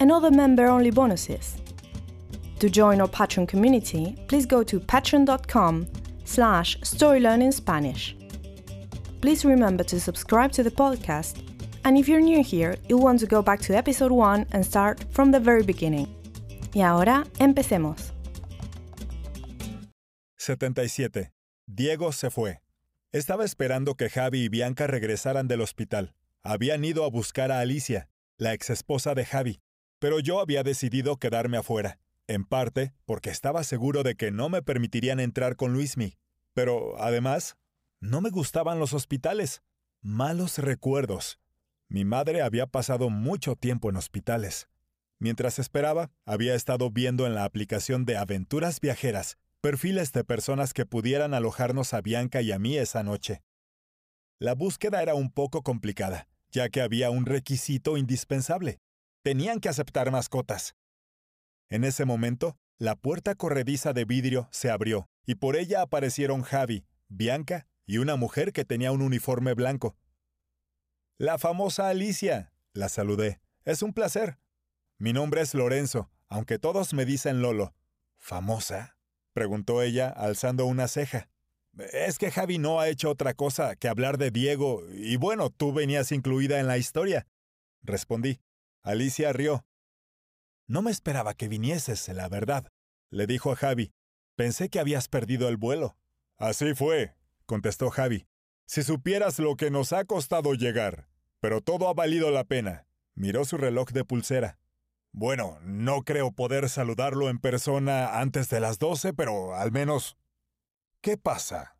and other member-only bonuses. To join our Patreon community, please go to patreon.com slash storylearningspanish. Please remember to subscribe to the podcast, and if you're new here, you'll want to go back to episode 1 and start from the very beginning. Y ahora, empecemos. 77. Diego se fue. Estaba esperando que Javi y Bianca regresaran del hospital. Habían ido a buscar a Alicia, la exesposa de Javi, pero yo había decidido quedarme afuera, en parte porque estaba seguro de que no me permitirían entrar con Luismi, pero además, no me gustaban los hospitales. Malos recuerdos. Mi madre había pasado mucho tiempo en hospitales. Mientras esperaba, había estado viendo en la aplicación de Aventuras Viajeras perfiles de personas que pudieran alojarnos a Bianca y a mí esa noche. La búsqueda era un poco complicada, ya que había un requisito indispensable. Tenían que aceptar mascotas. En ese momento, la puerta corrediza de vidrio se abrió, y por ella aparecieron Javi, Bianca y una mujer que tenía un uniforme blanco. La famosa Alicia, la saludé. Es un placer. Mi nombre es Lorenzo, aunque todos me dicen Lolo. ¿Famosa? preguntó ella, alzando una ceja. Es que Javi no ha hecho otra cosa que hablar de Diego, y bueno, tú venías incluida en la historia. Respondí. Alicia rió. No me esperaba que vinieses, la verdad, le dijo a Javi. Pensé que habías perdido el vuelo. Así fue, contestó Javi. Si supieras lo que nos ha costado llegar. Pero todo ha valido la pena. Miró su reloj de pulsera. Bueno, no creo poder saludarlo en persona antes de las doce, pero al menos... ¿Qué pasa?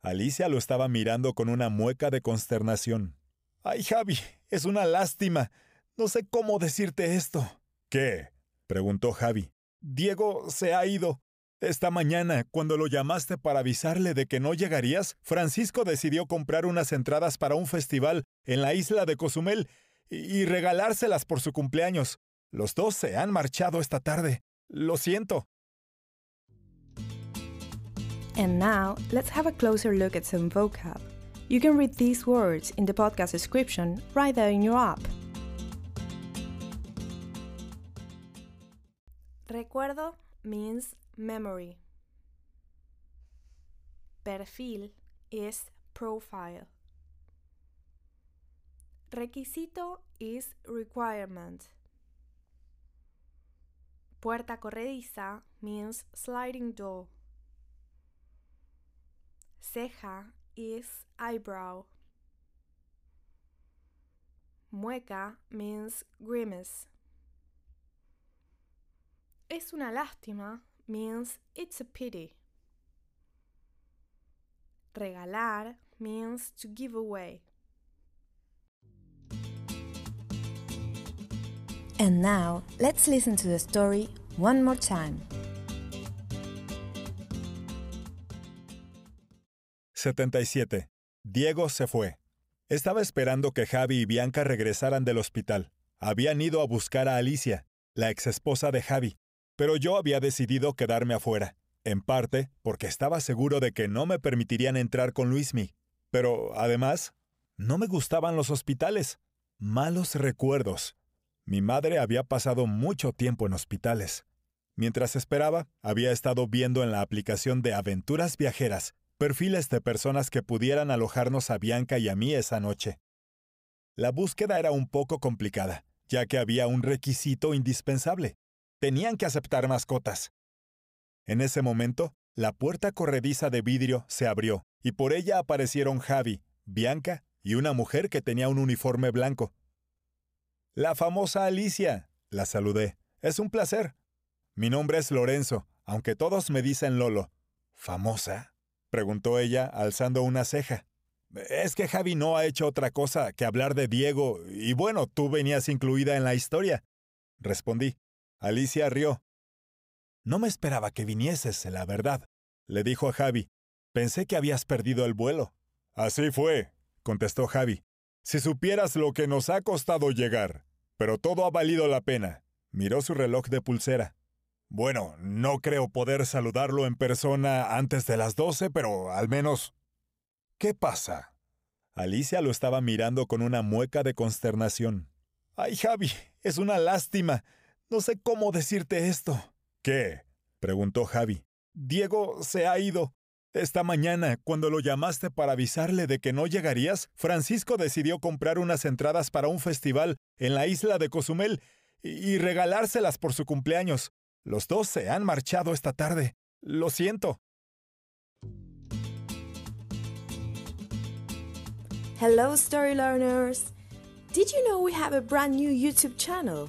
Alicia lo estaba mirando con una mueca de consternación. Ay, Javi, es una lástima. No sé cómo decirte esto. ¿Qué? preguntó Javi. Diego se ha ido. Esta mañana, cuando lo llamaste para avisarle de que no llegarías, Francisco decidió comprar unas entradas para un festival en la isla de Cozumel y regalárselas por su cumpleaños. Los dos se han marchado esta tarde. Lo siento. And now, let's have a closer look at some vocab. You can read these words in the podcast description right there in your app. Recuerdo means memory. Perfil is profile. Requisito is requirement. Puerta corrediza means sliding door. Ceja is eyebrow. Mueca means grimace. Es una lástima means it's a pity. Regalar means to give away. And now, let's listen to the story one more time. 77. Diego se fue. Estaba esperando que Javi y Bianca regresaran del hospital. Habían ido a buscar a Alicia, la exesposa de Javi, pero yo había decidido quedarme afuera, en parte porque estaba seguro de que no me permitirían entrar con Luismi. Pero, además, no me gustaban los hospitales. Malos recuerdos. Mi madre había pasado mucho tiempo en hospitales. Mientras esperaba, había estado viendo en la aplicación de Aventuras Viajeras perfiles de personas que pudieran alojarnos a Bianca y a mí esa noche. La búsqueda era un poco complicada, ya que había un requisito indispensable. Tenían que aceptar mascotas. En ese momento, la puerta corrediza de vidrio se abrió y por ella aparecieron Javi, Bianca y una mujer que tenía un uniforme blanco. La famosa Alicia, la saludé. Es un placer. Mi nombre es Lorenzo, aunque todos me dicen Lolo. ¿Famosa? preguntó ella, alzando una ceja. Es que Javi no ha hecho otra cosa que hablar de Diego, y bueno, tú venías incluida en la historia. Respondí. Alicia rió. No me esperaba que vinieses, la verdad, le dijo a Javi. Pensé que habías perdido el vuelo. Así fue, contestó Javi. Si supieras lo que nos ha costado llegar. Pero todo ha valido la pena. Miró su reloj de pulsera. Bueno, no creo poder saludarlo en persona antes de las doce, pero al menos... ¿Qué pasa? Alicia lo estaba mirando con una mueca de consternación. Ay, Javi, es una lástima. No sé cómo decirte esto. ¿Qué? preguntó Javi. Diego se ha ido. Esta mañana, cuando lo llamaste para avisarle de que no llegarías, Francisco decidió comprar unas entradas para un festival en la isla de Cozumel y regalárselas por su cumpleaños. Los dos se han marchado esta tarde. Lo siento. Hello, story learners! Did you know we have a brand new YouTube channel?